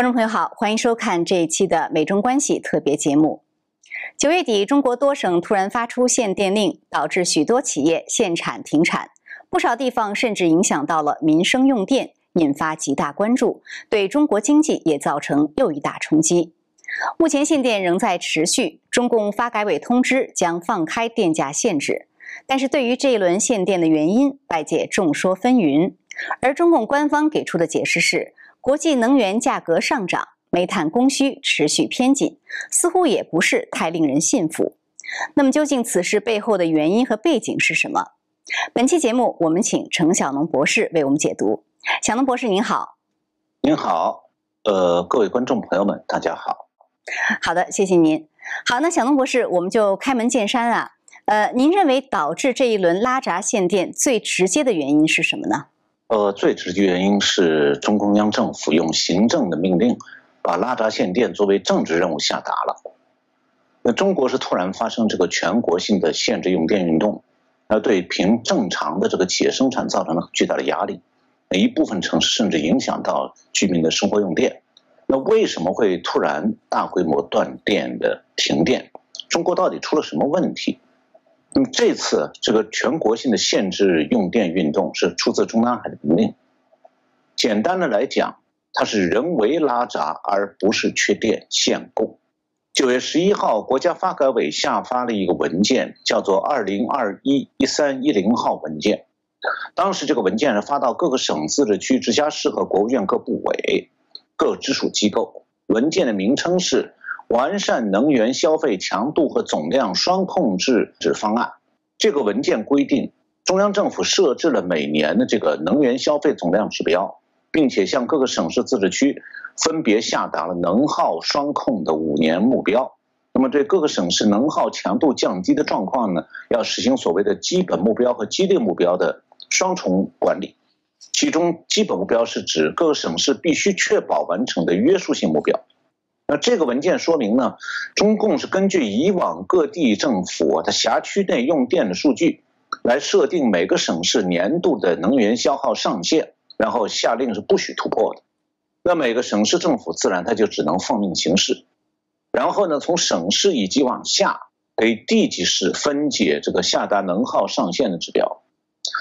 观众朋友好，欢迎收看这一期的美中关系特别节目。九月底，中国多省突然发出限电令，导致许多企业限产停产，不少地方甚至影响到了民生用电，引发极大关注，对中国经济也造成又一大冲击。目前限电仍在持续，中共发改委通知将放开电价限制，但是对于这一轮限电的原因，外界众说纷纭，而中共官方给出的解释是。国际能源价格上涨，煤炭供需持续偏紧，似乎也不是太令人信服。那么，究竟此事背后的原因和背景是什么？本期节目，我们请程小农博士为我们解读。小农博士，您好。您好，呃，各位观众朋友们，大家好。好的，谢谢您。好，那小农博士，我们就开门见山啊。呃，您认为导致这一轮拉闸限电最直接的原因是什么呢？呃，最直接原因是中共央政府用行政的命令，把拉闸限电作为政治任务下达了。那中国是突然发生这个全国性的限制用电运动，那对平正常的这个企业生产造成了巨大的压力，一部分城市甚至影响到居民的生活用电。那为什么会突然大规模断电的停电？中国到底出了什么问题？那么这次这个全国性的限制用电运动是出自中南海的命令。简单的来讲，它是人为拉闸，而不是缺电限供。九月十一号，国家发改委下发了一个文件，叫做《二零二一一三一零号文件》。当时这个文件是发到各个省、自治区、直辖市和国务院各部委、各直属机构。文件的名称是。完善能源消费强度和总量双控制制方案。这个文件规定，中央政府设置了每年的这个能源消费总量指标，并且向各个省市自治区分别下达了能耗双控的五年目标。那么，对各个省市能耗强度降低的状况呢，要实行所谓的基本目标和激励目标的双重管理。其中，基本目标是指各个省市必须确保完成的约束性目标。那这个文件说明呢，中共是根据以往各地政府它辖区内用电的数据，来设定每个省市年度的能源消耗上限，然后下令是不许突破的。那每个省市政府自然它就只能奉命行事。然后呢，从省市以及往下给地级市分解这个下达能耗上限的指标。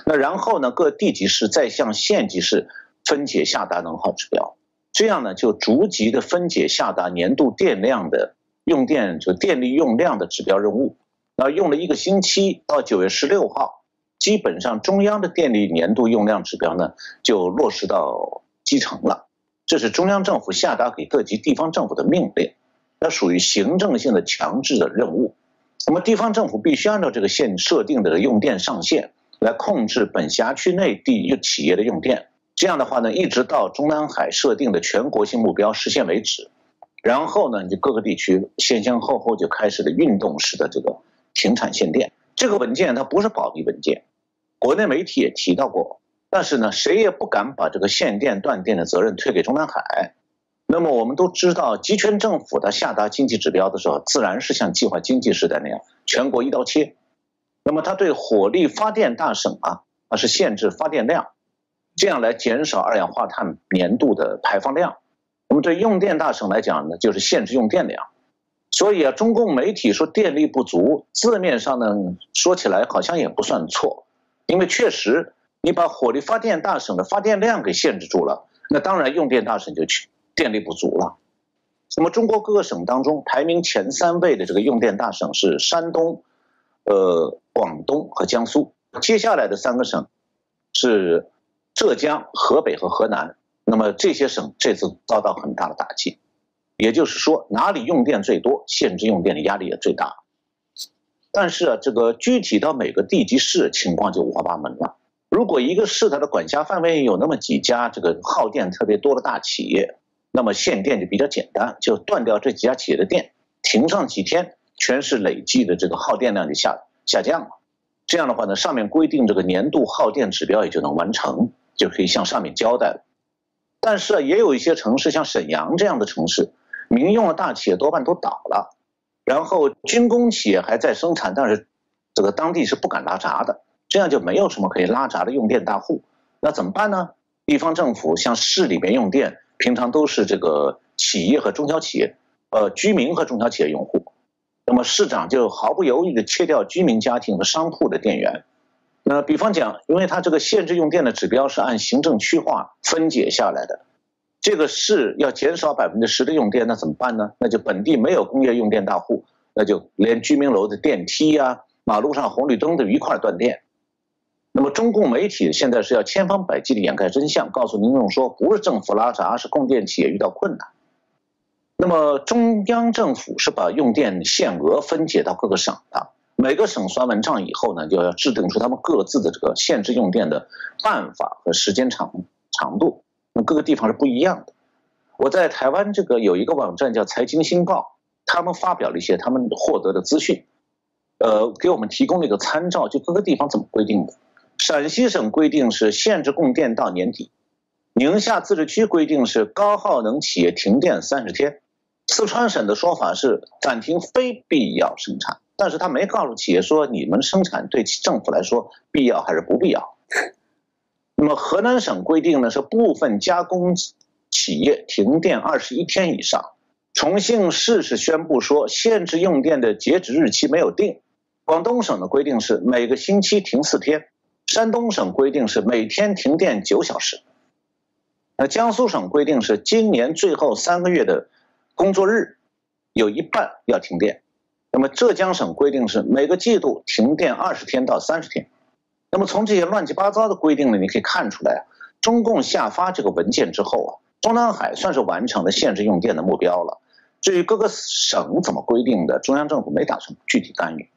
那然后呢，各地级市再向县级市分解下达能耗指标。这样呢，就逐级的分解下达年度电量的用电就电力用量的指标任务。那用了一个星期，到九月十六号，基本上中央的电力年度用量指标呢就落实到基层了。这是中央政府下达给各级地方政府的命令，那属于行政性的强制的任务。那么地方政府必须按照这个现设定的用电上限来控制本辖区内地企业的用电。这样的话呢，一直到中南海设定的全国性目标实现为止，然后呢，就各个地区先先后后就开始了运动式的这个停产限电。这个文件它不是保密文件，国内媒体也提到过，但是呢，谁也不敢把这个限电断电的责任推给中南海。那么我们都知道，集权政府它下达经济指标的时候，自然是像计划经济时代那样全国一刀切。那么它对火力发电大省啊，它是限制发电量。这样来减少二氧化碳年度的排放量。那么对用电大省来讲呢，就是限制用电量。所以啊，中共媒体说电力不足，字面上呢说起来好像也不算错，因为确实你把火力发电大省的发电量给限制住了，那当然用电大省就去电力不足了。那么中国各个省当中排名前三位的这个用电大省是山东、呃广东和江苏，接下来的三个省是。浙江、河北和河南，那么这些省这次遭到很大的打击，也就是说，哪里用电最多，限制用电的压力也最大。但是啊，这个具体到每个地级市，情况就五花八门了。如果一个市它的管辖范围有那么几家这个耗电特别多的大企业，那么限电就比较简单，就断掉这几家企业的电，停上几天，全市累计的这个耗电量就下下降了。这样的话呢，上面规定这个年度耗电指标也就能完成。就可以向上面交代了，但是也有一些城市，像沈阳这样的城市，民用的大企业多半都倒了，然后军工企业还在生产，但是这个当地是不敢拉闸的，这样就没有什么可以拉闸的用电大户，那怎么办呢？地方政府像市里面用电，平常都是这个企业和中小企业，呃，居民和中小企业用户。那么市长就毫不犹豫地切掉居民家庭和商户的电源。那比方讲，因为它这个限制用电的指标是按行政区划分解下来的，这个市要减少百分之十的用电，那怎么办呢？那就本地没有工业用电大户，那就连居民楼的电梯呀、马路上红绿灯都一块断电。那么中共媒体现在是要千方百计的掩盖真相，告诉民众说不是政府拉闸，是供电企业遇到困难。那么中央政府是把用电限额分解到各个省的，每个省算完账以后呢，就要制定出他们各自的这个限制用电的办法和时间长长度。那各个地方是不一样的。我在台湾这个有一个网站叫财经新报，他们发表了一些他们获得的资讯，呃，给我们提供了一个参照，就各个地方怎么规定的。陕西省规定是限制供电到年底，宁夏自治区规定是高耗能企业停电三十天，四川省的说法是暂停非必要生产，但是他没告诉企业说你们生产对政府来说必要还是不必要。那么河南省规定呢是部分加工企业停电二十一天以上，重庆市是宣布说限制用电的截止日期没有定，广东省的规定是每个星期停四天。山东省规定是每天停电九小时，那江苏省规定是今年最后三个月的工作日有一半要停电，那么浙江省规定是每个季度停电二十天到三十天，那么从这些乱七八糟的规定呢，你可以看出来啊，中共下发这个文件之后啊，中南海算是完成了限制用电的目标了，至于各个省怎么规定的，中央政府没打算具体干预。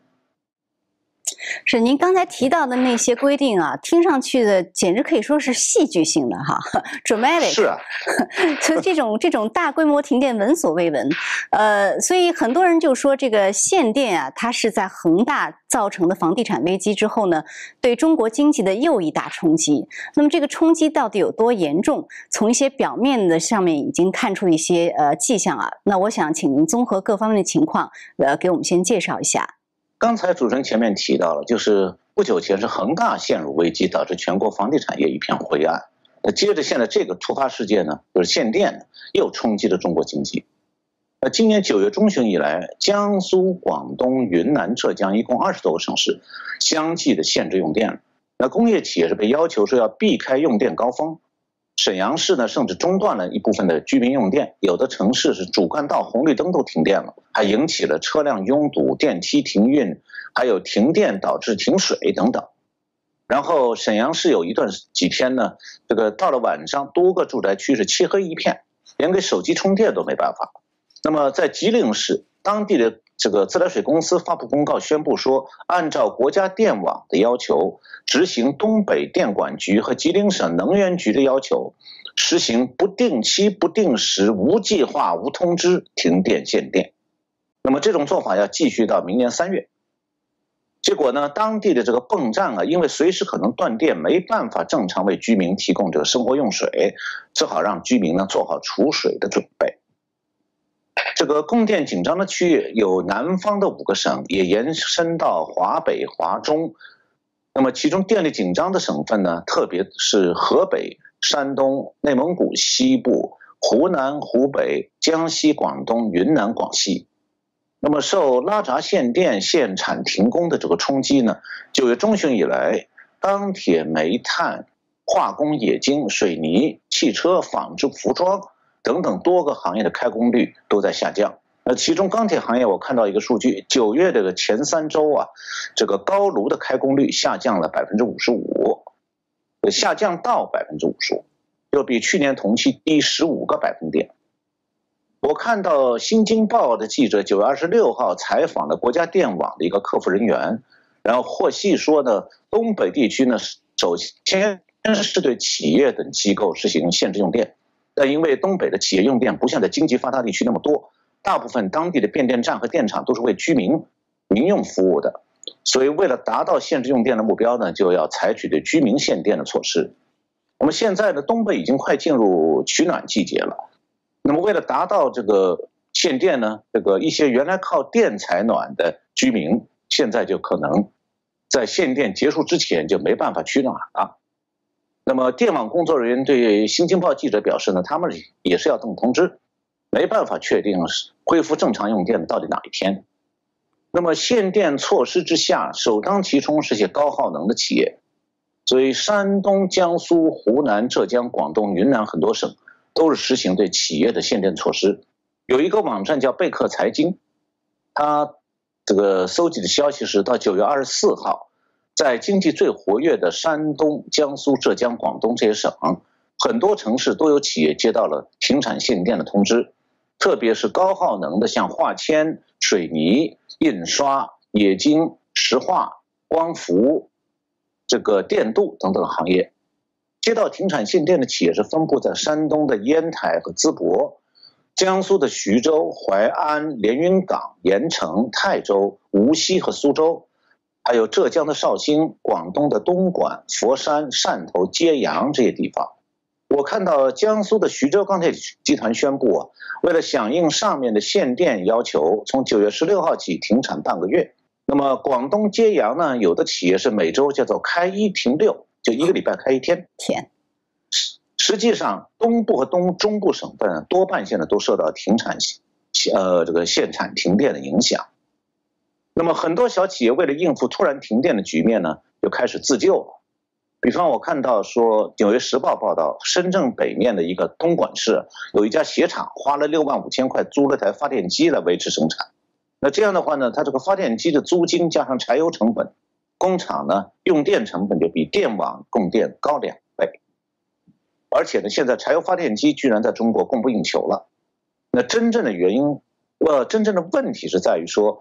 是您刚才提到的那些规定啊，听上去的简直可以说是戏剧性的哈，dramatic。是啊，所以这种这种大规模停电闻所未闻，呃，所以很多人就说这个限电啊，它是在恒大造成的房地产危机之后呢，对中国经济的又一大冲击。那么这个冲击到底有多严重？从一些表面的上面已经看出一些呃迹象啊。那我想请您综合各方面的情况，呃，给我们先介绍一下。刚才主持人前面提到了，就是不久前是恒大陷入危机，导致全国房地产业一片灰暗。那接着现在这个突发事件呢，就是限电，又冲击了中国经济。那今年九月中旬以来，江苏、广东、云南、浙江一共二十多个省市相继的限制用电。那工业企业是被要求说要避开用电高峰。沈阳市呢，甚至中断了一部分的居民用电，有的城市是主干道红绿灯都停电了，还引起了车辆拥堵、电梯停运，还有停电导致停水等等。然后沈阳市有一段几天呢，这个到了晚上，多个住宅区是漆黑一片，连给手机充电都没办法。那么在吉林市，当地的。这个自来水公司发布公告宣布说，按照国家电网的要求，执行东北电管局和吉林省能源局的要求，实行不定期、不定时、无计划、无通知停电限电。那么这种做法要继续到明年三月。结果呢，当地的这个泵站啊，因为随时可能断电，没办法正常为居民提供这个生活用水，只好让居民呢做好储水的准备。这个供电紧张的区域有南方的五个省，也延伸到华北、华中。那么其中电力紧张的省份呢，特别是河北、山东、内蒙古西部、湖南、湖北、江西、广东、云南、广西。那么受拉闸限电、限产停工的这个冲击呢，九月中旬以来，钢铁、煤炭、化工、冶金、水泥、汽车、纺织、服装。等等多个行业的开工率都在下降。那其中钢铁行业，我看到一个数据，九月这个前三周啊，这个高炉的开工率下降了百分之五十五，下降到百分之五十五，又比去年同期低十五个百分点。我看到《新京报》的记者九月二十六号采访了国家电网的一个客服人员，然后获悉说呢，东北地区呢首先是对企业等机构实行限制用电。但因为东北的企业用电不像在经济发达地区那么多，大部分当地的变电站和电厂都是为居民、民用服务的，所以为了达到限制用电的目标呢，就要采取对居民限电的措施。我们现在的东北已经快进入取暖季节了，那么为了达到这个限电呢，这个一些原来靠电采暖的居民，现在就可能在限电结束之前就没办法取暖了。那么，电网工作人员对《新京报》记者表示呢，他们也是要等通知。没办法确定是恢复正常用电到底哪一天。那么限电措施之下，首当其冲是些高耗能的企业，所以山东、江苏、湖南、浙江、广东、云南很多省都是实行对企业的限电措施。有一个网站叫贝克财经，它这个搜集的消息是到九月二十四号，在经济最活跃的山东、江苏、浙江、广东这些省，很多城市都有企业接到了停产限电的通知，特别是高耗能的，像化纤、水泥。印刷、冶金、石化、光伏、这个电镀等等行业，接到停产限电的企业是分布在山东的烟台和淄博，江苏的徐州、淮安、连云港、盐城、泰州、无锡和苏州，还有浙江的绍兴、广东的东莞、佛山、汕头、揭阳这些地方。我看到江苏的徐州钢铁集团宣布啊，为了响应上面的限电要求，从九月十六号起停产半个月。那么广东揭阳呢，有的企业是每周叫做开一停六，就一个礼拜开一天。天，实实际上东部和东中部省份多半现在都受到停产，呃这个限产停电的影响。那么很多小企业为了应付突然停电的局面呢，就开始自救了。比方我看到说，《纽约时报》报道，深圳北面的一个东莞市有一家鞋厂，花了六万五千块租了台发电机来维持生产。那这样的话呢，它这个发电机的租金加上柴油成本，工厂呢用电成本就比电网供电高两倍。而且呢，现在柴油发电机居然在中国供不应求了。那真正的原因，呃，真正的问题是在于说，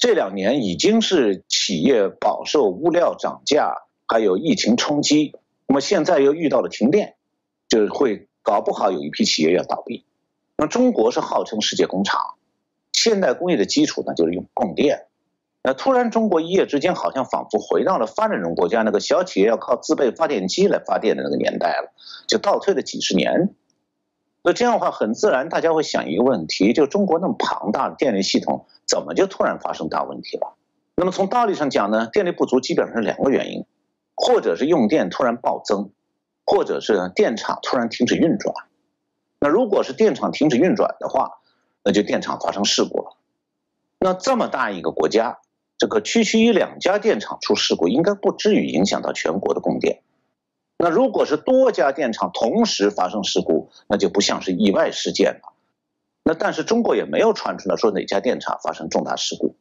这两年已经是企业饱受物料涨价。还有疫情冲击，那么现在又遇到了停电，就会搞不好有一批企业要倒闭。那中国是号称世界工厂，现代工业的基础呢就是用供电。那突然中国一夜之间好像仿佛回到了发展中国家那个小企业要靠自备发电机来发电的那个年代了，就倒退了几十年。那这样的话很自然，大家会想一个问题：就中国那么庞大的电力系统，怎么就突然发生大问题了？那么从道理上讲呢，电力不足基本上是两个原因。或者是用电突然暴增，或者是电厂突然停止运转。那如果是电厂停止运转的话，那就电厂发生事故了。那这么大一个国家，这个区区一两家电厂出事故，应该不至于影响到全国的供电。那如果是多家电厂同时发生事故，那就不像是意外事件了。那但是中国也没有传出来说哪家电厂发生重大事故。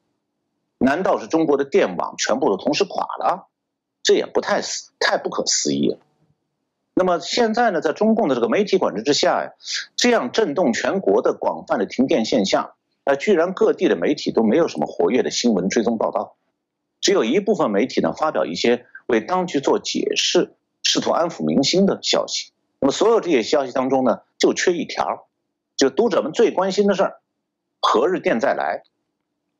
难道是中国的电网全部都同时垮了？这也不太太不可思议了。那么现在呢，在中共的这个媒体管制之下呀，这样震动全国的广泛的停电现象，那，居然各地的媒体都没有什么活跃的新闻追踪报道，只有一部分媒体呢发表一些为当局做解释、试图安抚民心的消息。那么所有这些消息当中呢，就缺一条，就读者们最关心的事儿：何日电再来？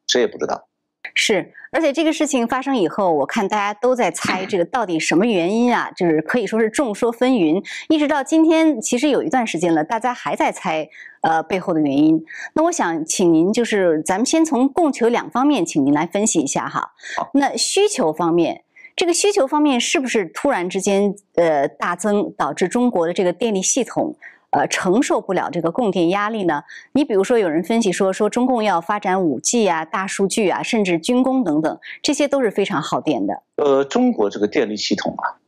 谁也不知道。是，而且这个事情发生以后，我看大家都在猜这个到底什么原因啊？就是可以说是众说纷纭，一直到今天，其实有一段时间了，大家还在猜呃背后的原因。那我想请您就是咱们先从供求两方面，请您来分析一下哈。那需求方面，这个需求方面是不是突然之间呃大增，导致中国的这个电力系统？呃，承受不了这个供电压力呢？你比如说，有人分析说，说中共要发展五 G 啊、大数据啊，甚至军工等等，这些都是非常耗电的。呃，中国这个电力系统啊，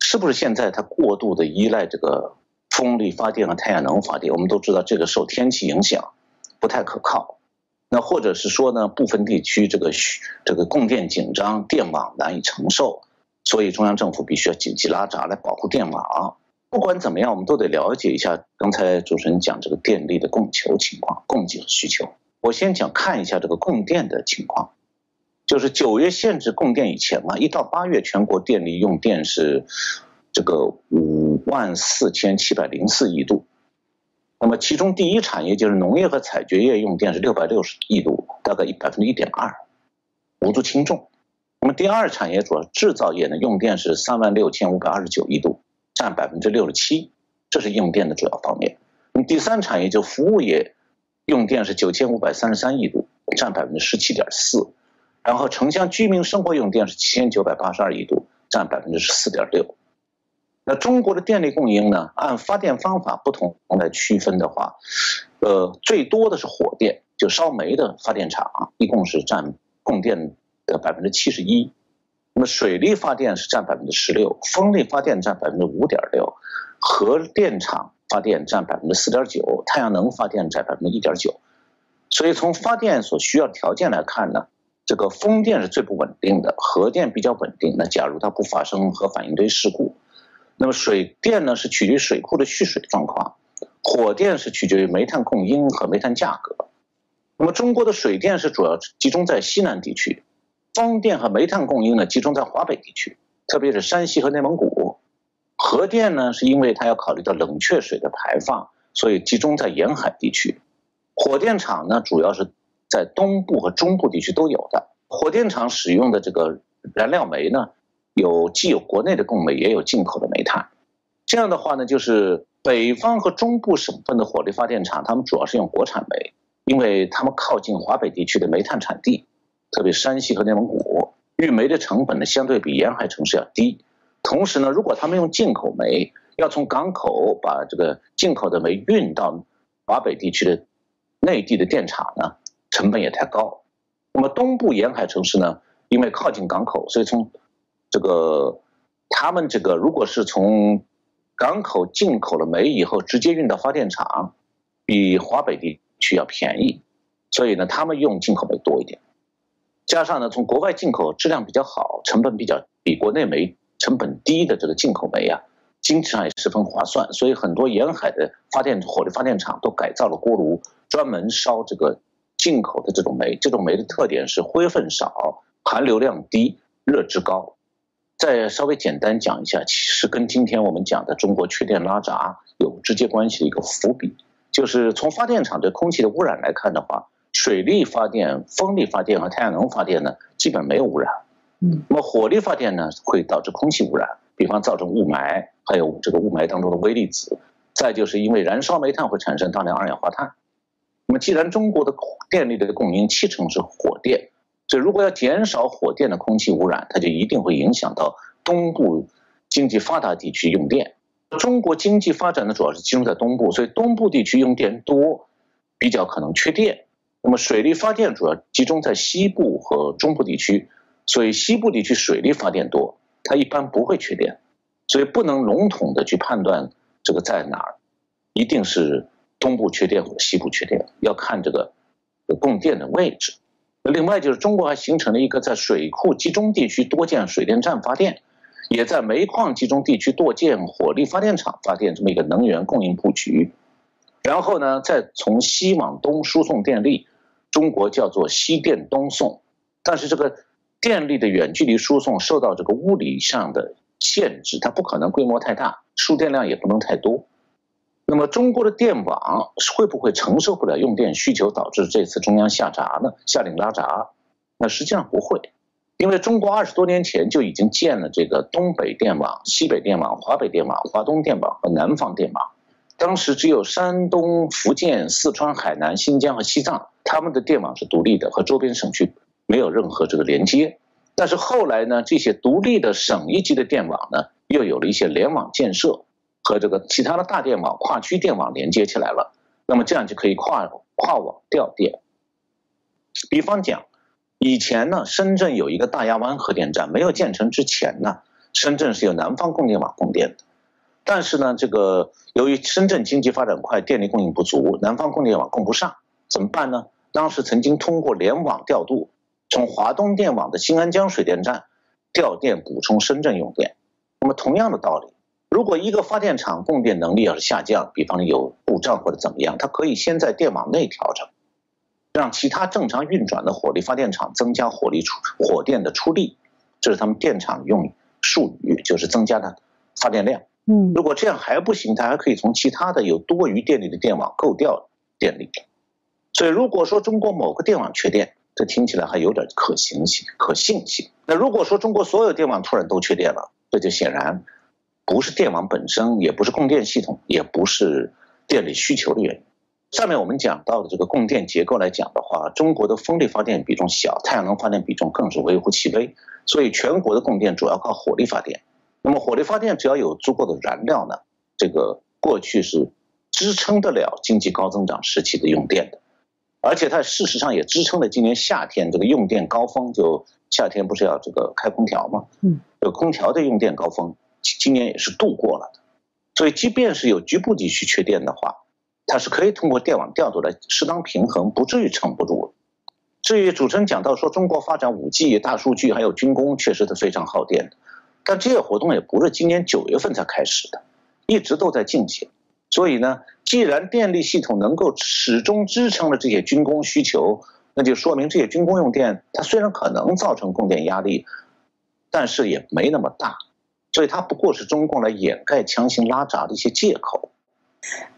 是不是现在它过度的依赖这个风力发电和太阳能发电？我们都知道，这个受天气影响不太可靠。那或者是说呢，部分地区这个需这个供电紧张，电网难以承受，所以中央政府必须要紧急拉闸来保护电网。不管怎么样，我们都得了解一下刚才主持人讲这个电力的供求情况、供给和需求。我先讲看一下这个供电的情况，就是九月限制供电以前嘛，一到八月全国电力用电是这个五万四千七百零四亿度。那么其中第一产业就是农业和采掘业用电是六百六十亿度，大概一百分之一点二，无足轻重。那么第二产业主要制造业呢，用电是三万六千五百二十九亿度。占百分之六十七，这是用电的主要方面。那么第三产业就服务业，用电是九千五百三十三亿度，占百分之十七点四。然后城乡居民生活用电是七千九百八十二亿度，占百分之十四点六。那中国的电力供应呢，按发电方法不同来区分的话，呃，最多的是火电，就烧煤的发电厂，一共是占供电的百分之七十一。那么水力发电是占百分之十六，风力发电占百分之五点六，核电厂发电占百分之四点九，太阳能发电占百分之一点九。所以从发电所需要条件来看呢，这个风电是最不稳定的，核电比较稳定。那假如它不发生核反应堆事故，那么水电呢是取决于水库的蓄水状况，火电是取决于煤炭供应和煤炭价格。那么中国的水电是主要集中在西南地区。风电和煤炭供应呢，集中在华北地区，特别是山西和内蒙古。核电呢，是因为它要考虑到冷却水的排放，所以集中在沿海地区。火电厂呢，主要是在东部和中部地区都有的。火电厂使用的这个燃料煤呢，有既有国内的供煤，也有进口的煤炭。这样的话呢，就是北方和中部省份的火力发电厂，他们主要是用国产煤，因为他们靠近华北地区的煤炭产地。特别山西和内蒙古运煤的成本呢，相对比沿海城市要低。同时呢，如果他们用进口煤，要从港口把这个进口的煤运到华北地区的内地的电厂呢，成本也太高。那么东部沿海城市呢，因为靠近港口，所以从这个他们这个如果是从港口进口了煤以后，直接运到发电厂，比华北地区要便宜，所以呢，他们用进口煤多一点。加上呢，从国外进口质量比较好、成本比较比国内煤成本低的这个进口煤啊，经济上也十分划算，所以很多沿海的发电火力发电厂都改造了锅炉，专门烧这个进口的这种煤。这种煤的特点是灰分少、含硫量低、热值高。再稍微简单讲一下，其实跟今天我们讲的中国缺电拉闸有直接关系的一个伏笔，就是从发电厂对空气的污染来看的话。水力发电、风力发电和太阳能发电呢，基本没有污染。嗯，那么火力发电呢，会导致空气污染，比方造成雾霾，还有这个雾霾当中的微粒子。再就是因为燃烧煤炭会产生大量二氧化碳。那么既然中国的电力的供应七成是火电，所以如果要减少火电的空气污染，它就一定会影响到东部经济发达地区用电。中国经济发展的，主要是集中在东部，所以东部地区用电多，比较可能缺电。那么水力发电主要集中在西部和中部地区，所以西部地区水力发电多，它一般不会缺电，所以不能笼统的去判断这个在哪儿，一定是东部缺电或者西部缺电，要看这个供电的位置。另外就是中国还形成了一个在水库集中地区多建水电站发电，也在煤矿集中地区多建火力发电厂发电这么一个能源供应布局，然后呢，再从西往东输送电力。中国叫做西电东送，但是这个电力的远距离输送受到这个物理上的限制，它不可能规模太大，输电量也不能太多。那么中国的电网会不会承受不了用电需求，导致这次中央下闸呢？下令拉闸？那实际上不会，因为中国二十多年前就已经建了这个东北电网、西北电网、华北电网、华东电网和南方电网。当时只有山东、福建、四川、海南、新疆和西藏，他们的电网是独立的，和周边省区没有任何这个连接。但是后来呢，这些独立的省一级的电网呢，又有了一些联网建设，和这个其他的大电网、跨区电网连接起来了。那么这样就可以跨跨网调电。比方讲，以前呢，深圳有一个大亚湾核电站没有建成之前呢，深圳是由南方供电网供电的。但是呢，这个由于深圳经济发展快，电力供应不足，南方供电网供不上，怎么办呢？当时曾经通过联网调度，从华东电网的新安江水电站调电补充深圳用电。那么同样的道理，如果一个发电厂供电能力要是下降，比方有故障或者怎么样，它可以先在电网内调整，让其他正常运转的火力发电厂增加火力出火电的出力，这是他们电厂用术语，就是增加的发电量。嗯，如果这样还不行，它还可以从其他的有多余电力的电网购调电力。所以如果说中国某个电网缺电，这听起来还有点可行性、可信性。那如果说中国所有电网突然都缺电了，这就显然不是电网本身，也不是供电系统，也不是电力需求的原因。上面我们讲到的这个供电结构来讲的话，中国的风力发电比重小，太阳能发电比重更是微乎其微，所以全国的供电主要靠火力发电。那么火力发电只要有足够的燃料呢，这个过去是支撑得了经济高增长时期的用电的，而且它事实上也支撑了今年夏天这个用电高峰。就夏天不是要这个开空调吗？嗯，这空调的用电高峰今年也是度过了的。所以，即便是有局部地区缺电的话，它是可以通过电网调度来适当平衡，不至于撑不住。至于主持人讲到说中国发展五 G、大数据还有军工，确实是非常耗电的。但这些活动也不是今年九月份才开始的，一直都在进行。所以呢，既然电力系统能够始终支撑了这些军工需求，那就说明这些军工用电，它虽然可能造成供电压力，但是也没那么大。所以它不过是中共来掩盖强行拉闸的一些借口。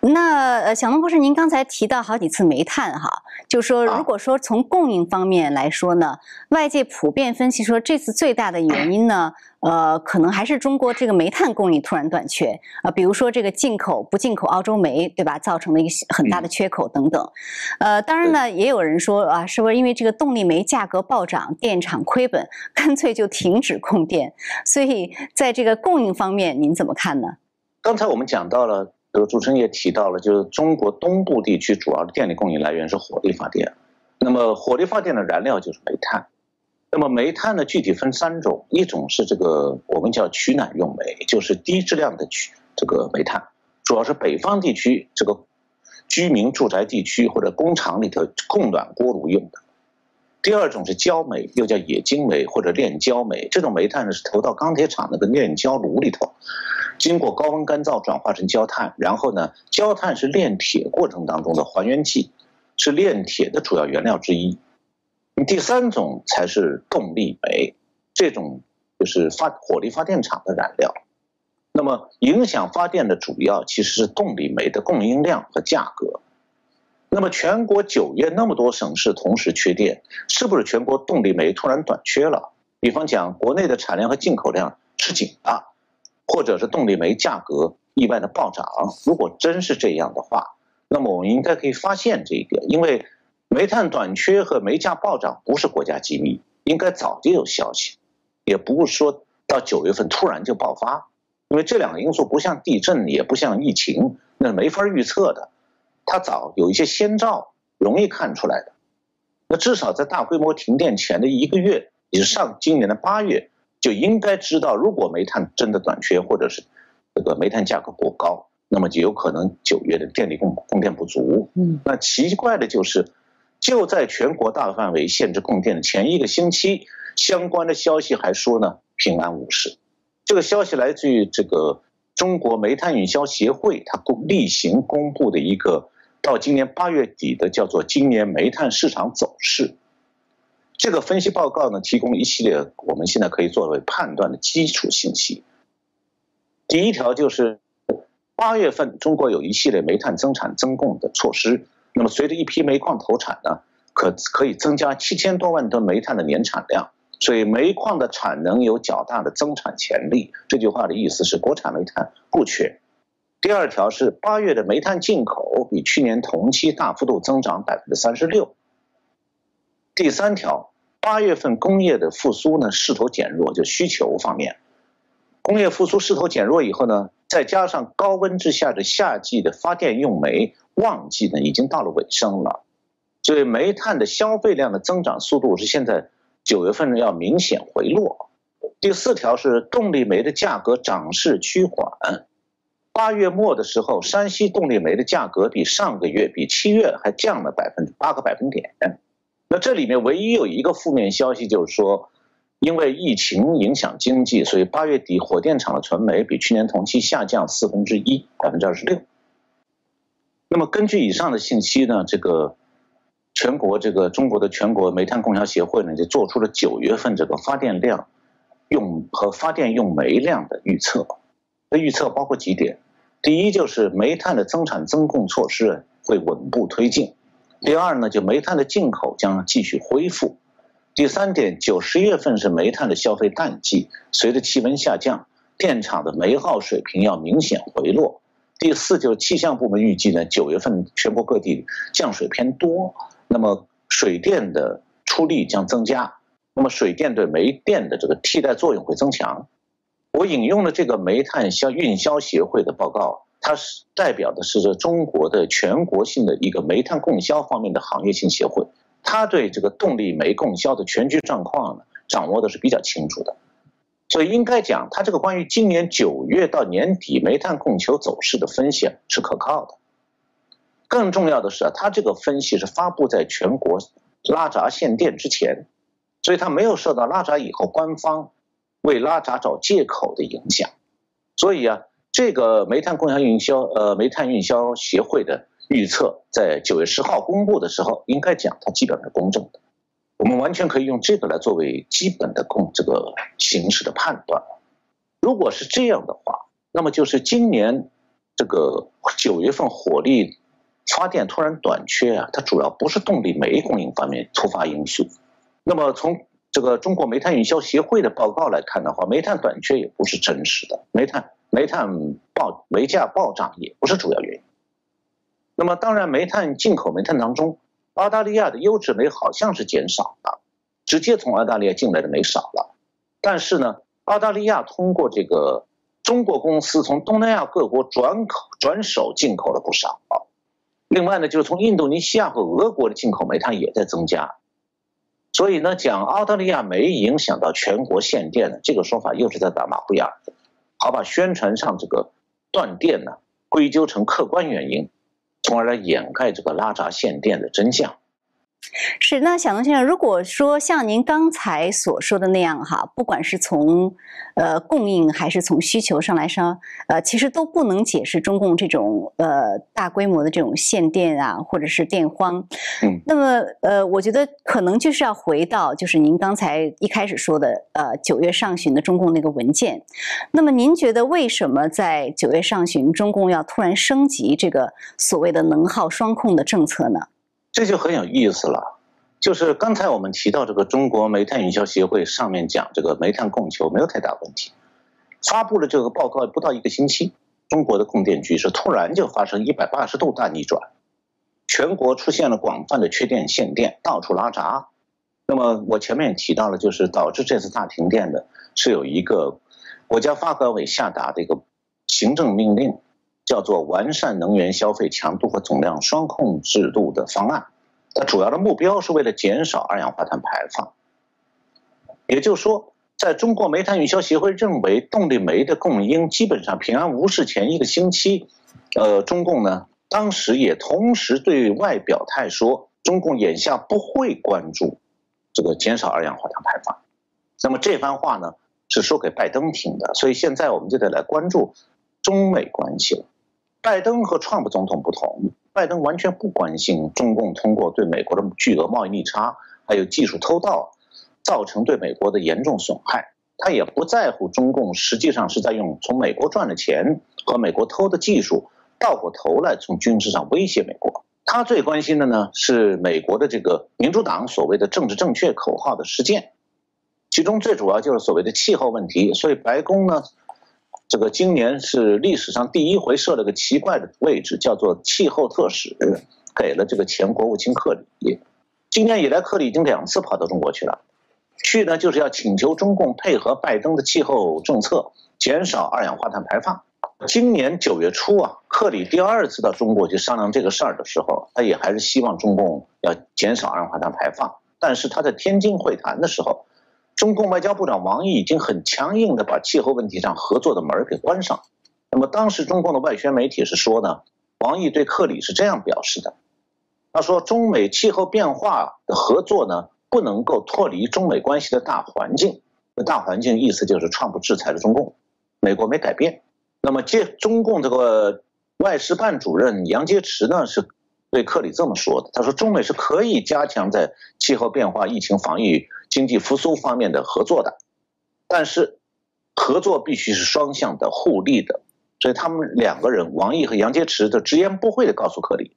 那呃，小龙博士，您刚才提到好几次煤炭哈，就说如果说从供应方面来说呢，外界普遍分析说这次最大的原因呢，呃，可能还是中国这个煤炭供应突然短缺啊，比如说这个进口不进口澳洲煤，对吧？造成了一个很大的缺口等等。呃，当然呢，也有人说啊，是不是因为这个动力煤价格暴涨，电厂亏本，干脆就停止供电？所以在这个供应方面，您怎么看呢？刚才我们讲到了。这个主持人也提到了，就是中国东部地区主要的电力供应来源是火力发电，那么火力发电的燃料就是煤炭，那么煤炭呢具体分三种，一种是这个我们叫取暖用煤，就是低质量的取这个煤炭，主要是北方地区这个居民住宅地区或者工厂里头供暖锅炉用的。第二种是焦煤，又叫冶金煤或者炼焦煤。这种煤炭呢是投到钢铁厂那个炼焦炉里头，经过高温干燥转化成焦炭，然后呢，焦炭是炼铁过程当中的还原剂，是炼铁的主要原料之一。第三种才是动力煤，这种就是发火力发电厂的燃料。那么影响发电的主要其实是动力煤的供应量和价格。那么全国九月那么多省市同时缺电，是不是全国动力煤突然短缺了？比方讲，国内的产量和进口量吃紧了，或者是动力煤价格意外的暴涨？如果真是这样的话，那么我们应该可以发现这一点，因为煤炭短缺和煤价暴涨不是国家机密，应该早就有消息，也不是说到九月份突然就爆发，因为这两个因素不像地震，也不像疫情，那是没法预测的。它早有一些先兆，容易看出来的。那至少在大规模停电前的一个月，以上今年的八月，就应该知道，如果煤炭真的短缺，或者是这个煤炭价格过高，那么就有可能九月的电力供供电不足。嗯，那奇怪的就是，就在全国大范围限制供电的前一个星期，相关的消息还说呢平安无事。这个消息来自于这个中国煤炭运销协会，它公例行公布的一个。到今年八月底的叫做今年煤炭市场走势，这个分析报告呢，提供一系列我们现在可以作为判断的基础信息。第一条就是八月份中国有一系列煤炭增产增供的措施，那么随着一批煤矿投产呢，可可以增加七千多万吨煤炭的年产量，所以煤矿的产能有较大的增产潜力。这句话的意思是国产煤炭不缺。第二条是八月的煤炭进口比去年同期大幅度增长百分之三十六。第三条，八月份工业的复苏呢势头减弱，就需求方面，工业复苏势头减弱以后呢，再加上高温之下的夏季的发电用煤旺季呢已经到了尾声了，所以煤炭的消费量的增长速度是现在九月份呢要明显回落。第四条是动力煤的价格涨势趋缓。八月末的时候，山西动力煤的价格比上个月、比七月还降了百分之八个百分点。那这里面唯一有一个负面消息，就是说，因为疫情影响经济，所以八月底火电厂的存煤比去年同期下降四分之一，百分之二十六。那么根据以上的信息呢，这个全国这个中国的全国煤炭供销协会呢，就做出了九月份这个发电量用和发电用煤量的预测。那预测包括几点，第一就是煤炭的增产增供措施会稳步推进，第二呢就煤炭的进口将继续恢复，第三点九十月份是煤炭的消费淡季，随着气温下降，电厂的煤耗水平要明显回落，第四就是气象部门预计呢九月份全国各地降水偏多，那么水电的出力将增加，那么水电对煤电的这个替代作用会增强。我引用了这个煤炭销运销协会的报告，它是代表的是这中国的全国性的一个煤炭供销方面的行业性协会，它对这个动力煤供销的全局状况呢，掌握的是比较清楚的。所以应该讲，它这个关于今年九月到年底煤炭供求走势的分析是可靠的。更重要的是啊，它这个分析是发布在全国拉闸限电之前，所以它没有受到拉闸以后官方为拉闸找借口的影响。所以啊，这个煤炭供销运销呃煤炭运销协会的预测在九月十号公布的时候，应该讲它基本是公正的。我们完全可以用这个来作为基本的供这个形势的判断。如果是这样的话，那么就是今年这个九月份火力发电突然短缺啊，它主要不是动力煤供应方面突发因素。那么从这个中国煤炭运销协会的报告来看的话，煤炭短缺也不是真实的，煤炭煤炭暴煤价暴涨也不是主要原因。那么当然，煤炭进口煤炭当中。澳大利亚的优质煤好像是减少了，直接从澳大利亚进来的煤少了，但是呢，澳大利亚通过这个中国公司从东南亚各国转口转手进口了不少。另外呢，就是从印度尼西亚和俄国的进口煤炭也在增加，所以呢，讲澳大利亚煤影响到全国限电的这个说法又是在打马虎眼，好把宣传上这个断电呢归咎成客观原因。从而来掩盖这个拉闸限电的真相。是，那小龙先生，如果说像您刚才所说的那样哈，不管是从呃供应还是从需求上来说，呃，其实都不能解释中共这种呃大规模的这种限电啊，或者是电荒。嗯，那么呃，我觉得可能就是要回到就是您刚才一开始说的呃九月上旬的中共那个文件。那么您觉得为什么在九月上旬中共要突然升级这个所谓的能耗双控的政策呢？这就很有意思了，就是刚才我们提到这个中国煤炭营销协会上面讲，这个煤炭供求没有太大问题。发布了这个报告不到一个星期，中国的供电局是突然就发生一百八十度大逆转，全国出现了广泛的缺电限电，到处拉闸。那么我前面也提到了，就是导致这次大停电的是有一个国家发改委下达的一个行政命令。叫做完善能源消费强度和总量双控制度的方案，它主要的目标是为了减少二氧化碳排放。也就是说，在中国煤炭运销协会认为动力煤的供应基本上平安无事前一个星期，呃，中共呢当时也同时对外表态说，中共眼下不会关注这个减少二氧化碳排放。那么这番话呢是说给拜登听的，所以现在我们就得来关注中美关系了。拜登和川普总统不同，拜登完全不关心中共通过对美国的巨额贸易逆差，还有技术偷盗，造成对美国的严重损害。他也不在乎中共实际上是在用从美国赚的钱和美国偷的技术，倒过头来从军事上威胁美国。他最关心的呢是美国的这个民主党所谓的政治正确口号的实践，其中最主要就是所谓的气候问题。所以白宫呢。这个今年是历史上第一回设了个奇怪的位置，叫做气候特使，给了这个前国务卿克里。今年以来，克里已经两次跑到中国去了，去呢就是要请求中共配合拜登的气候政策，减少二氧化碳排放。今年九月初啊，克里第二次到中国去商量这个事儿的时候，他也还是希望中共要减少二氧化碳排放，但是他在天津会谈的时候。中共外交部长王毅已经很强硬的把气候问题上合作的门给关上。那么当时中共的外宣媒体是说呢，王毅对克里是这样表示的，他说中美气候变化的合作呢不能够脱离中美关系的大环境。大环境意思就是创不制裁了中共，美国没改变。那么接中共这个外事办主任杨洁篪呢是。对克里这么说的，他说中美是可以加强在气候变化、疫情防御、经济复苏方面的合作的，但是合作必须是双向的、互利的。所以他们两个人，王毅和杨洁篪都直言不讳的告诉克里，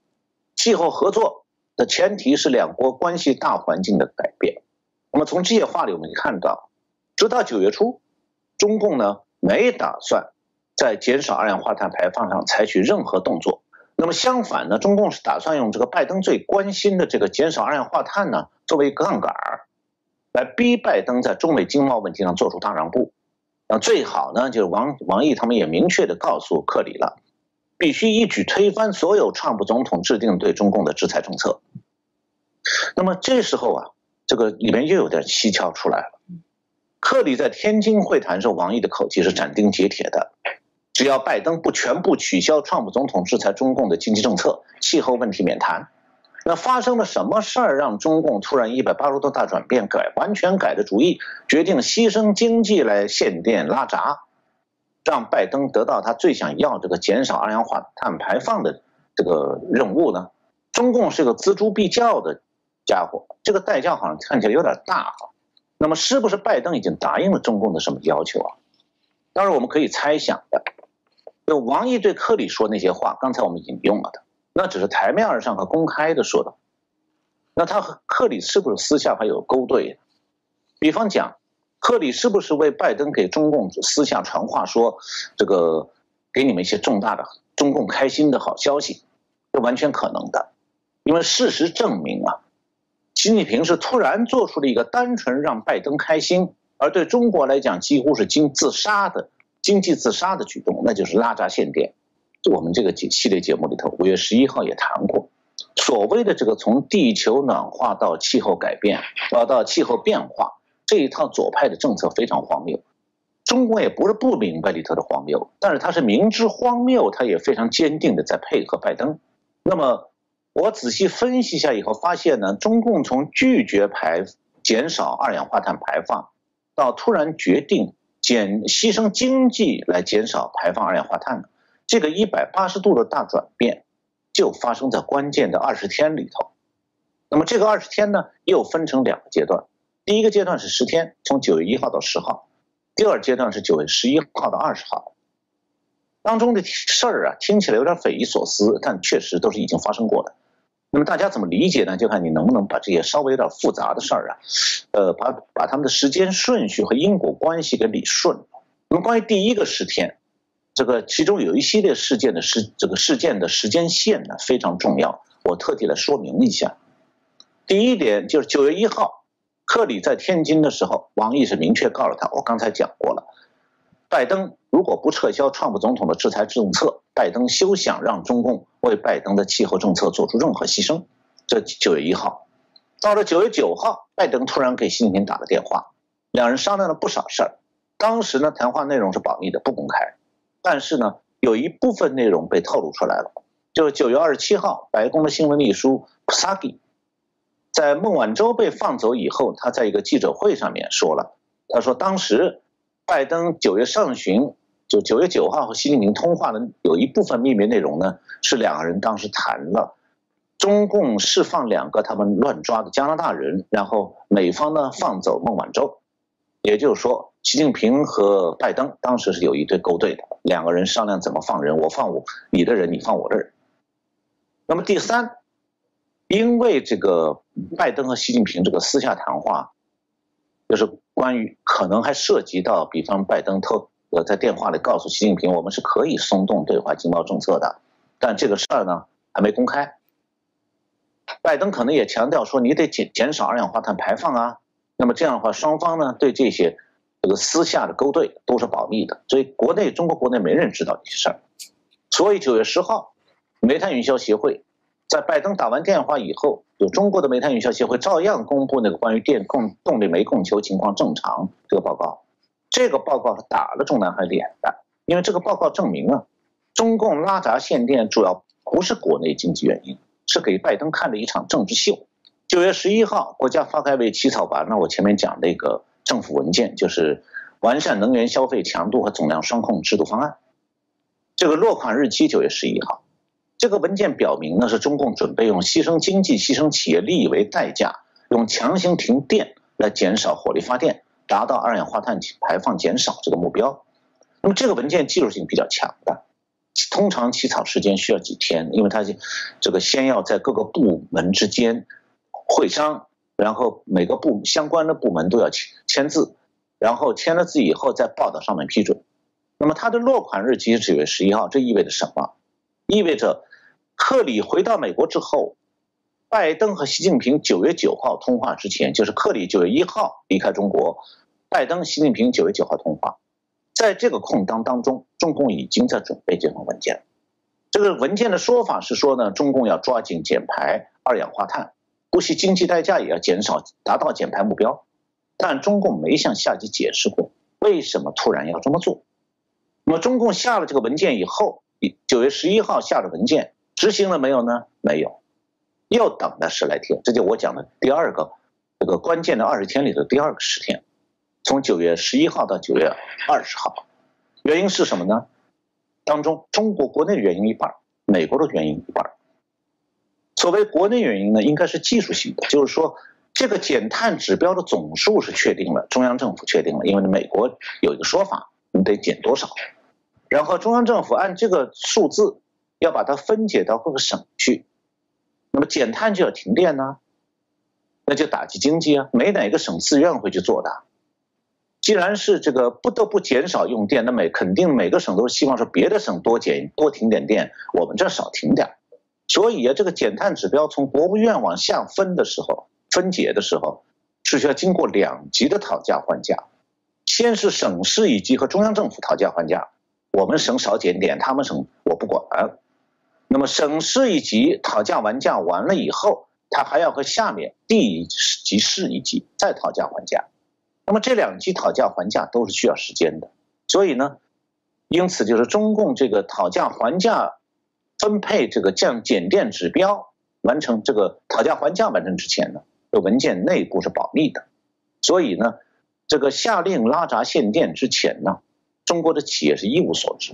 气候合作的前提是两国关系大环境的改变。那么从这些话里，我们可以看到，直到九月初，中共呢没打算在减少二氧化碳排放上采取任何动作。那么相反呢，中共是打算用这个拜登最关心的这个减少二氧化碳呢，作为杠杆儿，来逼拜登在中美经贸问题上做出大让步。那最好呢，就是王王毅他们也明确的告诉克里了，必须一举推翻所有川普总统制定对中共的制裁政策。那么这时候啊，这个里面又有点蹊跷出来了。克里在天津会谈时候，王毅的口气是斩钉截铁的，只要拜登不全部取消川普总统制裁中共的经济政策，气候问题免谈。那发生了什么事儿，让中共突然一百八十度大转变，改完全改的主意，决定牺牲经济来限电拉闸，让拜登得到他最想要这个减少二氧化碳排放的这个任务呢？中共是个锱铢必较的。家伙，这个代价好像看起来有点大哈。那么，是不是拜登已经答应了中共的什么要求啊？当然，我们可以猜想的。就王毅对克里说那些话，刚才我们引用了的，那只是台面上和公开的说的。那他和克里是不是私下还有勾兑？比方讲，克里是不是为拜登给中共私下传话说，这个给你们一些重大的中共开心的好消息？这完全可能的，因为事实证明啊。习近平是突然做出了一个单纯让拜登开心，而对中国来讲几乎是经自杀的经济自杀的举动，那就是拉闸限电。我们这个节系列节目里头，五月十一号也谈过，所谓的这个从地球暖化到气候改变，到到气候变化这一套左派的政策非常荒谬。中国也不是不明白里头的荒谬，但是他是明知荒谬，他也非常坚定的在配合拜登。那么。我仔细分析一下以后发现呢，中共从拒绝排减少二氧化碳排放，到突然决定减牺牲经济来减少排放二氧化碳呢，这个一百八十度的大转变，就发生在关键的二十天里头。那么这个二十天呢，又分成两个阶段，第一个阶段是十天，从九月一号到十号；第二阶段是九月十一号到二十号。当中的事儿啊，听起来有点匪夷所思，但确实都是已经发生过的。那么大家怎么理解呢？就看你能不能把这些稍微有点复杂的事儿啊，呃，把把他们的时间顺序和因果关系给理顺。那么关于第一个十天，这个其中有一系列事件的时这个事件的时间线呢非常重要，我特地来说明一下。第一点就是九月一号，克里在天津的时候，王毅是明确告诉他，我刚才讲过了，拜登如果不撤销川普总统的制裁政策。拜登休想让中共为拜登的气候政策做出任何牺牲。这九月一号，到了九月九号，拜登突然给习近平打了电话，两人商量了不少事儿。当时呢，谈话内容是保密的，不公开。但是呢，有一部分内容被透露出来了。就是九月二十七号，白宫的新闻秘书普萨基在孟晚舟被放走以后，他在一个记者会上面说了，他说当时拜登九月上旬。就九月九号和习近平通话的有一部分秘密内容呢，是两个人当时谈了中共释放两个他们乱抓的加拿大人，然后美方呢放走孟晚舟，也就是说，习近平和拜登当时是有一对勾兑的，两个人商量怎么放人，我放我你的人，你放我的人。那么第三，因为这个拜登和习近平这个私下谈话，就是关于可能还涉及到，比方拜登偷。我在电话里告诉习近平，我们是可以松动对华经贸政策的，但这个事儿呢还没公开。拜登可能也强调说，你得减减少二氧化碳排放啊。那么这样的话，双方呢对这些这个私下的勾兑都是保密的，所以国内中国国内没人知道这些事儿。所以九月十号，煤炭营销协会在拜登打完电话以后，有中国的煤炭营销协会照样公布那个关于电供动力煤供求情况正常这个报告。这个报告是打了中南海脸的，因为这个报告证明啊，中共拉闸限电主要不是国内经济原因，是给拜登看的一场政治秀。九月十一号，国家发改委起草完了我前面讲那个政府文件，就是完善能源消费强度和总量双控制度方案。这个落款日期九月十一号，这个文件表明呢是中共准备用牺牲经济、牺牲企业利益为代价，用强行停电来减少火力发电。达到二氧化碳排放减少这个目标，那么这个文件技术性比较强的，通常起草时间需要几天，因为它这个先要在各个部门之间会商，然后每个部相关的部门都要签签字，然后签了字以后在报道上面批准。那么它的落款日期是九月十一号，这意味着什么？意味着克里回到美国之后。拜登和习近平九月九号通话之前，就是克里九月一号离开中国，拜登、习近平九月九号通话，在这个空当当中，中共已经在准备这份文件。这个文件的说法是说呢，中共要抓紧减排二氧化碳，不惜经济代价也要减少，达到减排目标。但中共没向下级解释过为什么突然要这么做。那么中共下了这个文件以后，九月十一号下的文件执行了没有呢？没有，又等了十来天。这就我讲的第二个这个关键的二十天里的第二个十天，从九月十一号到九月二十号，原因是什么呢？当中中国国内的原因一半，美国的原因一半。所谓国内原因呢，应该是技术性的，就是说这个减碳指标的总数是确定了，中央政府确定了，因为美国有一个说法，你得减多少。然后中央政府按这个数字要把它分解到各个省去，那么减碳就要停电呢，那就打击经济啊，没哪个省自愿会去做的。既然是这个不得不减少用电，那每肯定每个省都是希望说别的省多减多停点电，我们这少停点。所以啊，这个减碳指标从国务院往下分的时候，分解的时候是需要经过两级的讨价还价，先是省市一级和中央政府讨价还价。我们省少减点，他们省我不管。那么省市一级讨价还价完了以后，他还要和下面地级市一级再讨价还价。那么这两级讨价还价都是需要时间的，所以呢，因此就是中共这个讨价还价分配这个降减电指标完成这个讨价还价完成之前呢，这文件内部是保密的，所以呢，这个下令拉闸限电之前呢。中国的企业是一无所知。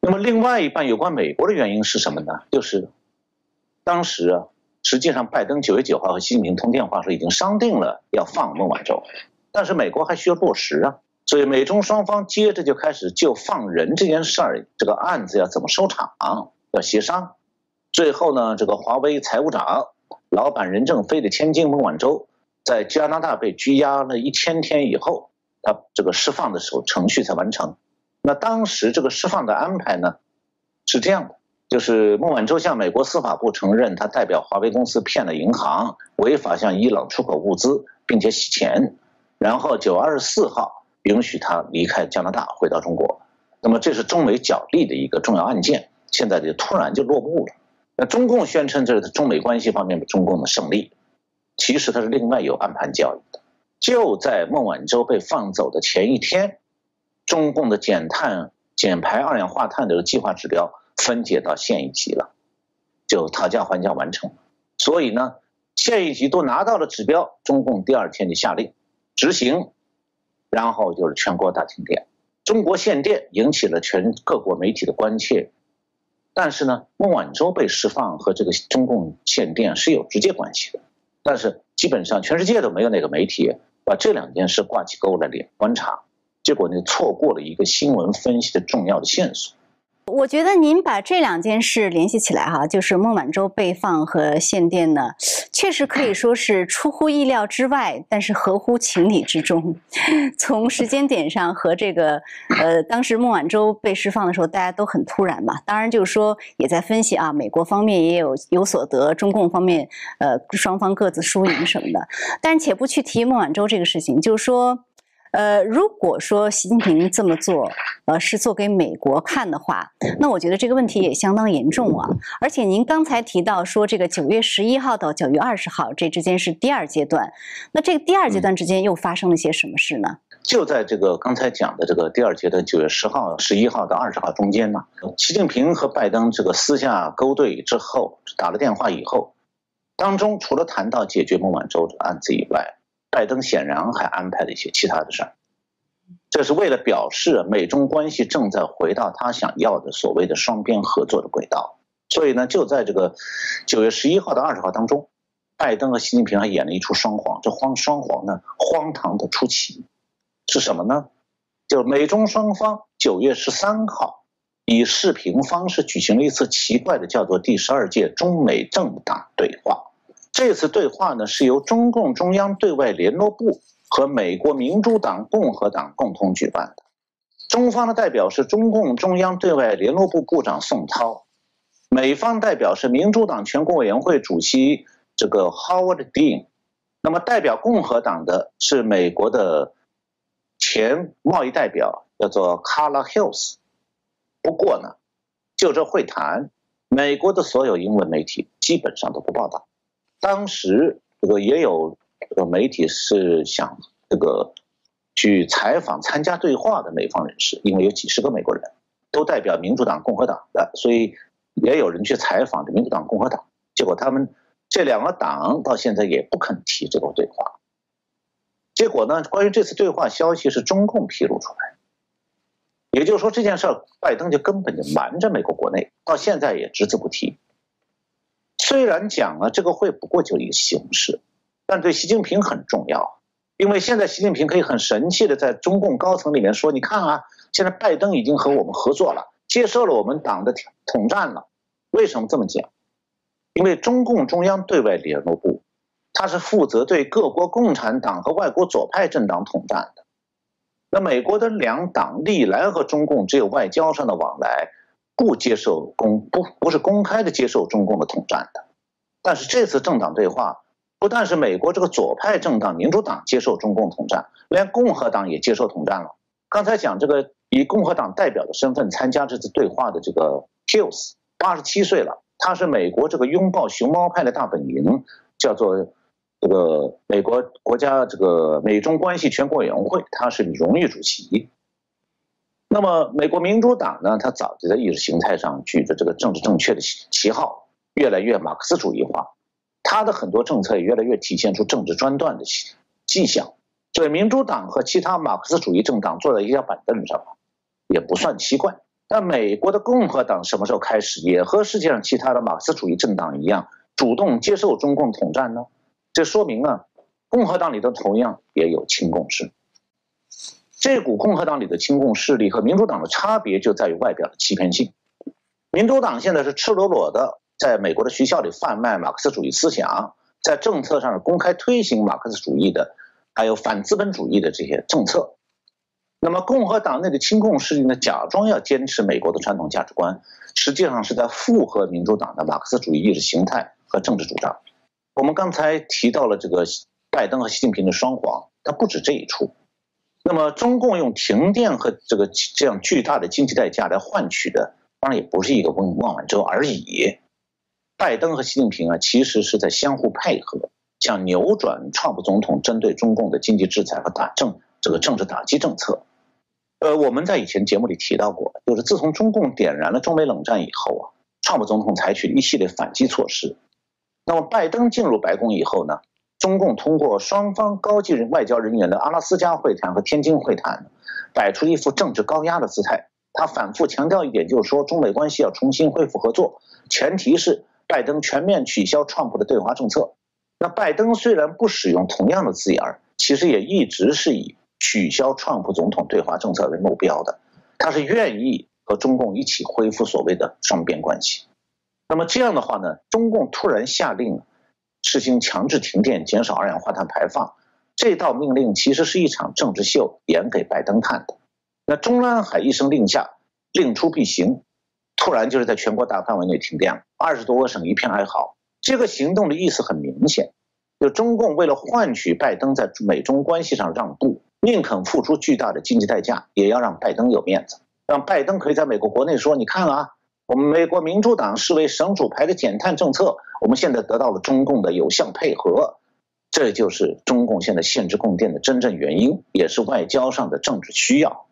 那么，另外一半有关美国的原因是什么呢？就是当时啊，实际上拜登九月九号和习近平通电话时已经商定了要放孟晚舟，但是美国还需要落实啊，所以美中双方接着就开始就放人这件事儿，这个案子要怎么收场要协商。最后呢，这个华为财务长、老板任正非的千金孟晚舟在加拿大被拘押了一千天以后。他这个释放的时候程序才完成，那当时这个释放的安排呢是这样的，就是孟晚舟向美国司法部承认他代表华为公司骗了银行，违法向伊朗出口物资，并且洗钱，然后九月二十四号允许他离开加拿大回到中国，那么这是中美角力的一个重要案件，现在就突然就落幕了。那中共宣称这是中美关系方面的中共的胜利，其实它是另外有暗盘交易的。就在孟晚舟被放走的前一天，中共的减碳、减排二氧化碳的计划指标分解到县一级了，就讨价还价完成。所以呢，县一级都拿到了指标，中共第二天就下令执行，然后就是全国大停电，中国限电引起了全各国媒体的关切。但是呢，孟晚舟被释放和这个中共限电是有直接关系的，但是基本上全世界都没有哪个媒体。把这两件事挂起钩来连观察，结果呢错过了一个新闻分析的重要的线索。我觉得您把这两件事联系起来哈，就是孟晚舟被放和限电呢，确实可以说是出乎意料之外，但是合乎情理之中。从时间点上和这个，呃，当时孟晚舟被释放的时候，大家都很突然嘛。当然就是说也在分析啊，美国方面也有有所得，中共方面呃双方各自输赢什么的。但且不去提孟晚舟这个事情，就是说。呃，如果说习近平这么做，呃，是做给美国看的话，那我觉得这个问题也相当严重啊。而且您刚才提到说，这个九月十一号到九月二十号这之间是第二阶段，那这个第二阶段之间又发生了些什么事呢？就在这个刚才讲的这个第二阶段，九月十号、十一号到二十号中间呢，习近平和拜登这个私下勾兑之后，打了电话以后，当中除了谈到解决孟晚舟的案子以外。拜登显然还安排了一些其他的事儿，这是为了表示美中关系正在回到他想要的所谓的双边合作的轨道。所以呢，就在这个九月十一号到二十号当中，拜登和习近平还演了一出双簧。这荒双簧呢，荒唐的出奇是什么呢？就美中双方九月十三号以视频方式举行了一次奇怪的叫做第十二届中美政党对话。这次对话呢，是由中共中央对外联络部和美国民主党、共和党共同举办的。中方的代表是中共中央对外联络部部长宋涛，美方代表是民主党全国委员会主席这个 Howard Dean。那么代表共和党的是美国的前贸易代表叫做 Carla Hills。不过呢，就这会谈，美国的所有英文媒体基本上都不报道。当时这个也有这个媒体是想这个去采访参加对话的美方人士，因为有几十个美国人都代表民主党、共和党的，所以也有人去采访这民主党、共和党。结果他们这两个党到现在也不肯提这个对话。结果呢，关于这次对话消息是中共披露出来的。也就是说，这件事儿，拜登就根本就瞒着美国国内，到现在也只字不提。虽然讲了这个会不过就一个形式，但对习近平很重要，因为现在习近平可以很神气的在中共高层里面说：“你看啊，现在拜登已经和我们合作了，接受了我们党的统战了。”为什么这么讲？因为中共中央对外联络部，它是负责对各国共产党和外国左派政党统战的。那美国的两党历来和中共只有外交上的往来，不接受公不不是公开的接受中共的统战的。但是这次政党对话，不但是美国这个左派政党民主党接受中共统战，连共和党也接受统战了。刚才讲这个以共和党代表的身份参加这次对话的这个 Hills，八十七岁了，他是美国这个拥抱熊猫派的大本营，叫做。这个美国国家这个美中关系全国委员会，他是荣誉主席。那么美国民主党呢，他早就在意识形态上举着这个政治正确的旗旗号，越来越马克思主义化，他的很多政策也越来越体现出政治专断的迹象。所以民主党和其他马克思主义政党坐在一条板凳上，也不算奇怪。但美国的共和党什么时候开始也和世界上其他的马克思主义政党一样，主动接受中共统战呢？这说明呢，共和党里头同样也有亲共势。这股共和党里的亲共势力和民主党的差别就在于外表的欺骗性。民主党现在是赤裸裸的在美国的学校里贩卖马克思主义思想，在政策上公开推行马克思主义的，还有反资本主义的这些政策。那么共和党内的亲共势力呢，假装要坚持美国的传统价值观，实际上是在附和民主党的马克思主义意识形态和政治主张。我们刚才提到了这个拜登和习近平的双簧，它不止这一出。那么中共用停电和这个这样巨大的经济代价来换取的，当然也不是一个孟孟晚舟而已。拜登和习近平啊，其实是在相互配合，想扭转川普总统针对中共的经济制裁和打政这个政治打击政策。呃，我们在以前节目里提到过，就是自从中共点燃了中美冷战以后啊，川普总统采取了一系列反击措施。那么，拜登进入白宫以后呢？中共通过双方高级人外交人员的阿拉斯加会谈和天津会谈，摆出一副政治高压的姿态。他反复强调一点，就是说中美关系要重新恢复合作，前提是拜登全面取消川普的对华政策。那拜登虽然不使用同样的字眼儿，其实也一直是以取消川普总统对华政策为目标的。他是愿意和中共一起恢复所谓的双边关系。那么这样的话呢，中共突然下令实行强制停电，减少二氧化碳排放，这道命令其实是一场政治秀，演给拜登看的。那中南海一声令下，令出必行，突然就是在全国大范围内停电了，二十多个省一片哀嚎。这个行动的意思很明显，就中共为了换取拜登在美中关系上让步，宁肯付出巨大的经济代价，也要让拜登有面子，让拜登可以在美国国内说：“你看啊。”我们美国民主党视为省主牌的减碳政策，我们现在得到了中共的有效配合，这就是中共现在限制供电的真正原因，也是外交上的政治需要。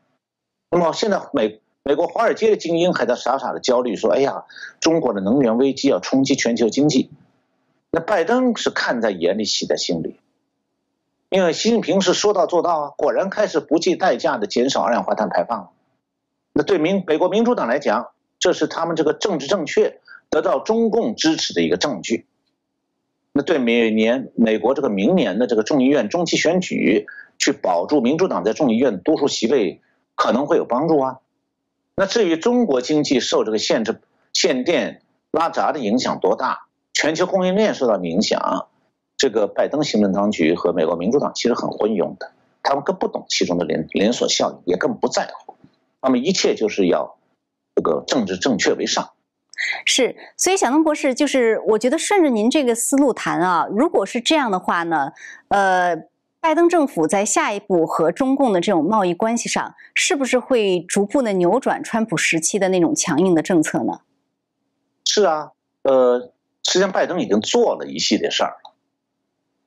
那么现在美美国华尔街的精英还在傻傻的焦虑，说：“哎呀，中国的能源危机要冲击全球经济。”那拜登是看在眼里，喜在心里，因为习近平是说到做到啊，果然开始不计代价的减少二氧化碳排放。那对民美国民主党来讲，这是他们这个政治正确得到中共支持的一个证据。那对每年美国这个明年的这个众议院中期选举，去保住民主党在众议院多数席位可能会有帮助啊。那至于中国经济受这个限制限电拉闸的影响多大，全球供应链受到影响，这个拜登行政当局和美国民主党其实很昏庸的，他们更不懂其中的连连锁效应，也更不在乎。那么一切就是要。这个政治正确为上，是，所以小东博士就是，我觉得顺着您这个思路谈啊，如果是这样的话呢，呃，拜登政府在下一步和中共的这种贸易关系上，是不是会逐步的扭转川普时期的那种强硬的政策呢？是啊，呃，实际上拜登已经做了一系列事儿了。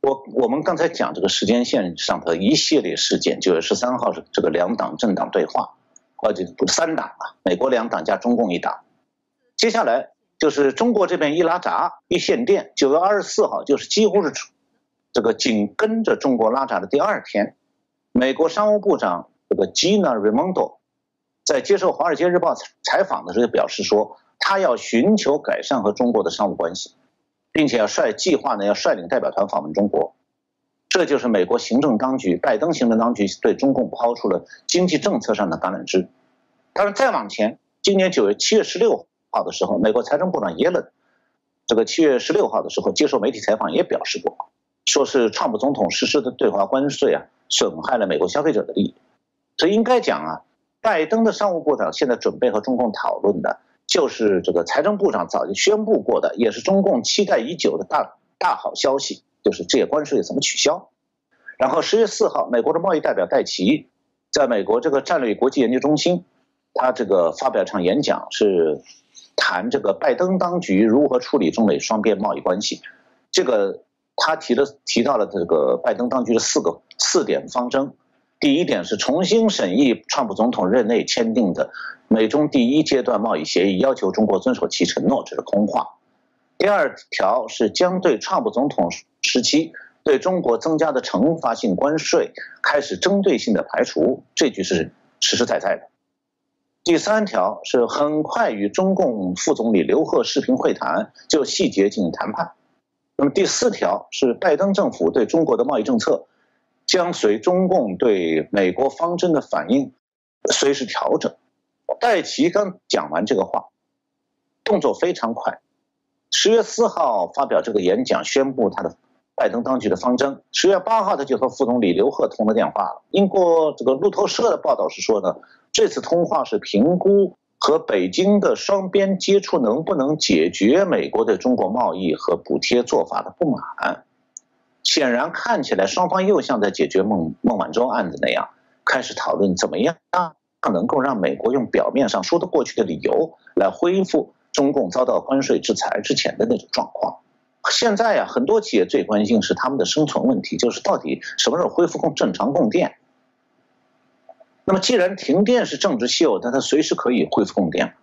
我我们刚才讲这个时间线上的一系列事件，九月十三号是这个两党政党对话，或者三党啊，美国两党加中共一党。接下来就是中国这边一拉闸一限电，九月二十四号就是几乎是。这个紧跟着中国拉闸的第二天，美国商务部长这个 Gina Raimondo 在接受《华尔街日报》采访的时候表示说，他要寻求改善和中国的商务关系，并且要率计划呢要率领代表团访问中国。这就是美国行政当局拜登行政当局对中共抛出了经济政策上的橄榄枝。他说，再往前，今年九月七月十六号的时候，美国财政部长耶伦这个七月十六号的时候接受媒体采访也表示过。说是川普总统实施的对华关税啊，损害了美国消费者的利益。所以应该讲啊，拜登的商务部长现在准备和中共讨论的，就是这个财政部长早就宣布过的，也是中共期待已久的大大好消息，就是这些关税怎么取消。然后十月四号，美国的贸易代表戴奇在美国这个战略国际研究中心，他这个发表一场演讲，是谈这个拜登当局如何处理中美双边贸易关系，这个。他提了提到了这个拜登当局的四个四点方针，第一点是重新审议川普总统任内签订的美中第一阶段贸易协议，要求中国遵守其承诺，这是空话。第二条是将对川普总统时期对中国增加的惩罚性关税开始针对性的排除，这句是实实在在的。第三条是很快与中共副总理刘鹤视频会谈，就细节进行谈判。那么第四条是拜登政府对中国的贸易政策将随中共对美国方针的反应随时调整。戴奇刚讲完这个话，动作非常快，十月四号发表这个演讲，宣布他的拜登当局的方针。十月八号他就和副总理刘鹤通了电话了。英国这个路透社的报道是说呢，这次通话是评估。和北京的双边接触能不能解决美国对中国贸易和补贴做法的不满？显然看起来双方又像在解决孟孟晚舟案子那样，开始讨论怎么样能够让美国用表面上说得过去的理由来恢复中共遭到关税制裁之前的那种状况。现在呀，很多企业最关心是他们的生存问题，就是到底什么时候恢复供正常供电。那么，既然停电是政治秀，但它随时可以恢复供电。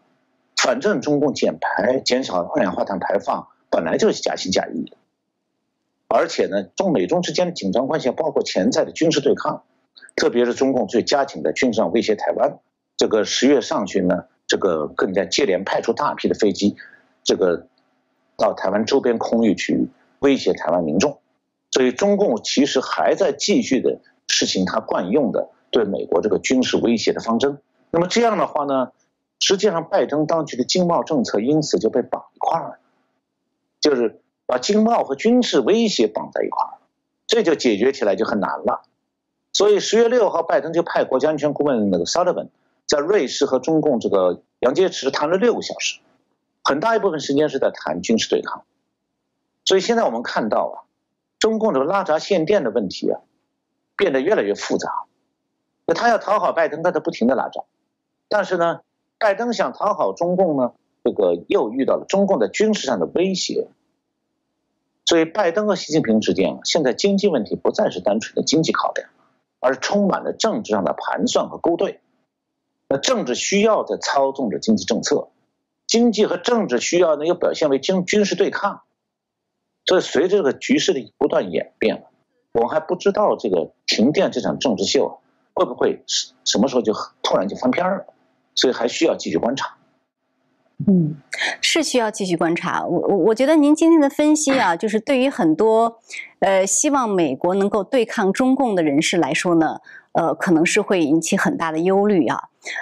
反正中共减排、减少二氧化碳排放本来就是假心假意的，而且呢，中美中之间的紧张关系包括潜在的军事对抗，特别是中共最加紧的军事上威胁台湾。这个十月上旬呢，这个更加接连派出大批的飞机，这个到台湾周边空域去威胁台湾民众。所以，中共其实还在继续的实行他惯用的。对美国这个军事威胁的方针，那么这样的话呢，实际上拜登当局的经贸政策因此就被绑一块儿了，就是把经贸和军事威胁绑在一块儿，这就解决起来就很难了。所以十月六号，拜登就派国家安全顾问那个 Sullivan 在瑞士和中共这个杨洁篪谈了六个小时，很大一部分时间是在谈军事对抗。所以现在我们看到啊，中共这个拉闸限电的问题啊，变得越来越复杂。那他要讨好拜登，他在不停的拉闸，但是呢，拜登想讨好中共呢，这个又遇到了中共在军事上的威胁，所以拜登和习近平之间啊，现在经济问题不再是单纯的经济考量，而充满了政治上的盘算和勾兑。那政治需要在操纵着经济政策，经济和政治需要呢又表现为军军事对抗，所以随着这个局势的不断演变，我们还不知道这个停电这场政治秀。会不会什什么时候就突然就翻篇了？所以还需要继续观察。嗯，是需要继续观察。我我我觉得您今天的分析啊，就是对于很多呃希望美国能够对抗中共的人士来说呢。呃，可能是会引起很大的忧虑啊，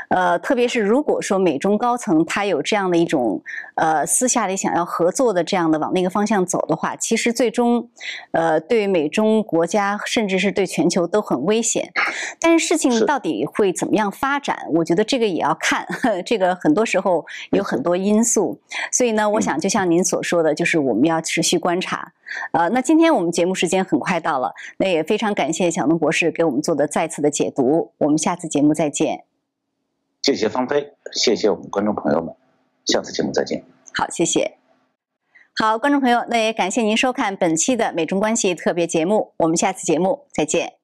呃，特别是如果说美中高层他有这样的一种呃私下里想要合作的这样的往那个方向走的话，其实最终，呃，对美中国家甚至是对全球都很危险。但是事情到底会怎么样发展，我觉得这个也要看，这个很多时候有很多因素。所以呢，我想就像您所说的，就是我们要持续观察。呃，那今天我们节目时间很快到了，那也非常感谢小东博士给我们做的再次的解读。我们下次节目再见。谢谢芳菲，谢谢我们观众朋友们，下次节目再见。好，谢谢。好，观众朋友，那也感谢您收看本期的美中关系特别节目，我们下次节目再见。